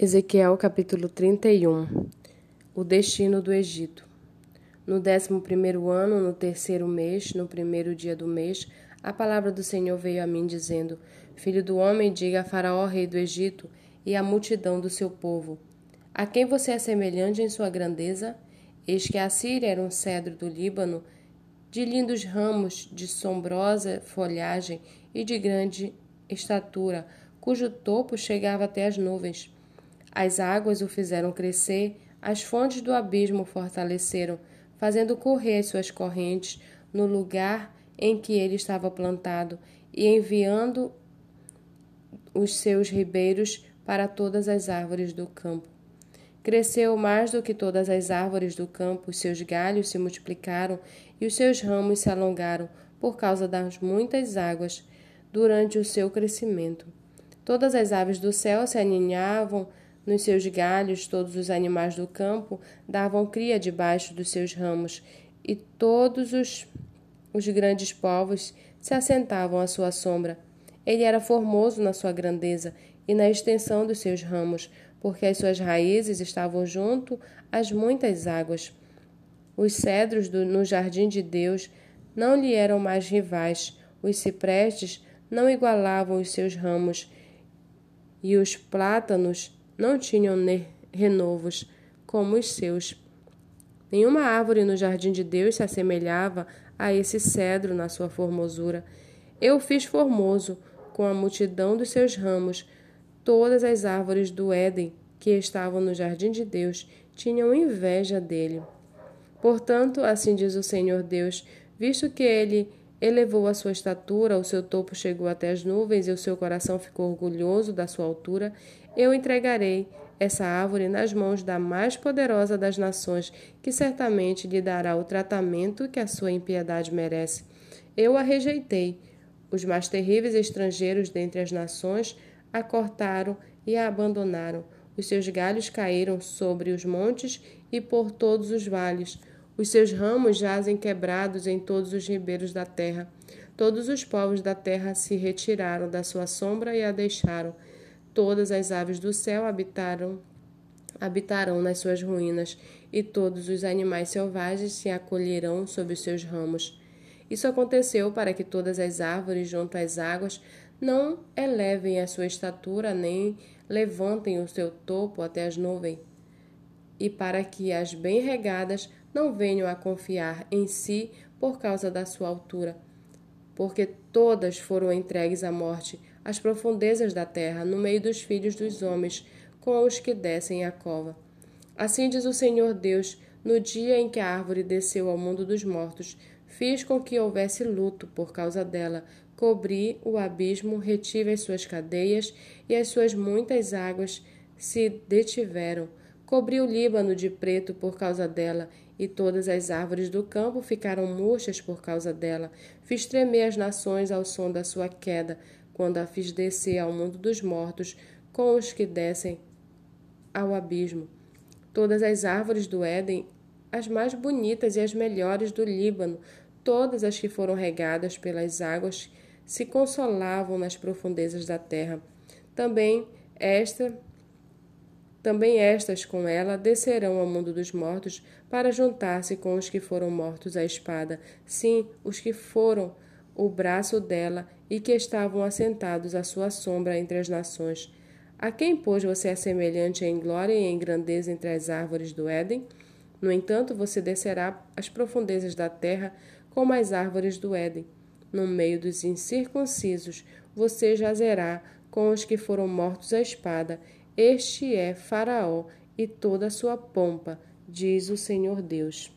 Ezequiel capítulo 31 O destino do Egito No décimo primeiro ano, no terceiro mês, no primeiro dia do mês, a palavra do Senhor veio a mim, dizendo: Filho do homem, diga a Faraó, rei do Egito, e à multidão do seu povo: A quem você é semelhante em sua grandeza? Eis que a Síria era um cedro do Líbano, de lindos ramos, de sombrosa folhagem e de grande estatura, cujo topo chegava até as nuvens. As águas o fizeram crescer, as fontes do abismo o fortaleceram, fazendo correr as suas correntes no lugar em que ele estava plantado e enviando os seus ribeiros para todas as árvores do campo. Cresceu mais do que todas as árvores do campo, os seus galhos se multiplicaram e os seus ramos se alongaram por causa das muitas águas durante o seu crescimento. Todas as aves do céu se aninhavam nos seus galhos, todos os animais do campo davam cria debaixo dos seus ramos, e todos os, os grandes povos se assentavam à sua sombra. Ele era formoso na sua grandeza e na extensão dos seus ramos, porque as suas raízes estavam junto às muitas águas. Os cedros do, no jardim de Deus não lhe eram mais rivais, os ciprestes não igualavam os seus ramos, e os plátanos não tinham renovos como os seus. Nenhuma árvore no jardim de Deus se assemelhava a esse cedro na sua formosura. Eu fiz formoso com a multidão dos seus ramos. Todas as árvores do Éden que estavam no jardim de Deus tinham inveja dele. Portanto, assim diz o Senhor Deus, visto que ele elevou a sua estatura, o seu topo chegou até as nuvens e o seu coração ficou orgulhoso da sua altura, eu entregarei essa árvore nas mãos da mais poderosa das nações, que certamente lhe dará o tratamento que a sua impiedade merece. Eu a rejeitei. Os mais terríveis estrangeiros dentre as nações a cortaram e a abandonaram. Os seus galhos caíram sobre os montes e por todos os vales. Os seus ramos jazem quebrados em todos os ribeiros da terra. Todos os povos da terra se retiraram da sua sombra e a deixaram. Todas as aves do céu habitaram habitarão nas suas ruínas, e todos os animais selvagens se acolherão sob os seus ramos. Isso aconteceu para que todas as árvores junto às águas não elevem a sua estatura, nem levantem o seu topo até as nuvens, e para que as bem regadas não venham a confiar em si por causa da sua altura, porque todas foram entregues à morte, as profundezas da terra, no meio dos filhos dos homens, com os que descem à cova. Assim diz o Senhor Deus: no dia em que a árvore desceu ao mundo dos mortos, fiz com que houvesse luto por causa dela, cobri o abismo, retive as suas cadeias, e as suas muitas águas se detiveram. Cobri o Líbano de preto por causa dela, e todas as árvores do campo ficaram murchas por causa dela. Fiz tremer as nações ao som da sua queda, quando a fiz descer ao mundo dos mortos com os que descem ao abismo. Todas as árvores do Éden, as mais bonitas e as melhores do Líbano, todas as que foram regadas pelas águas, se consolavam nas profundezas da terra. Também esta também estas com ela descerão ao mundo dos mortos para juntar-se com os que foram mortos à espada, sim, os que foram o braço dela e que estavam assentados à sua sombra entre as nações. A quem, pois, você é semelhante em glória e em grandeza entre as árvores do Éden? No entanto, você descerá às profundezas da terra como as árvores do Éden. No meio dos incircuncisos, você jazerá com os que foram mortos à espada. Este é Faraó e toda a sua pompa, diz o Senhor Deus.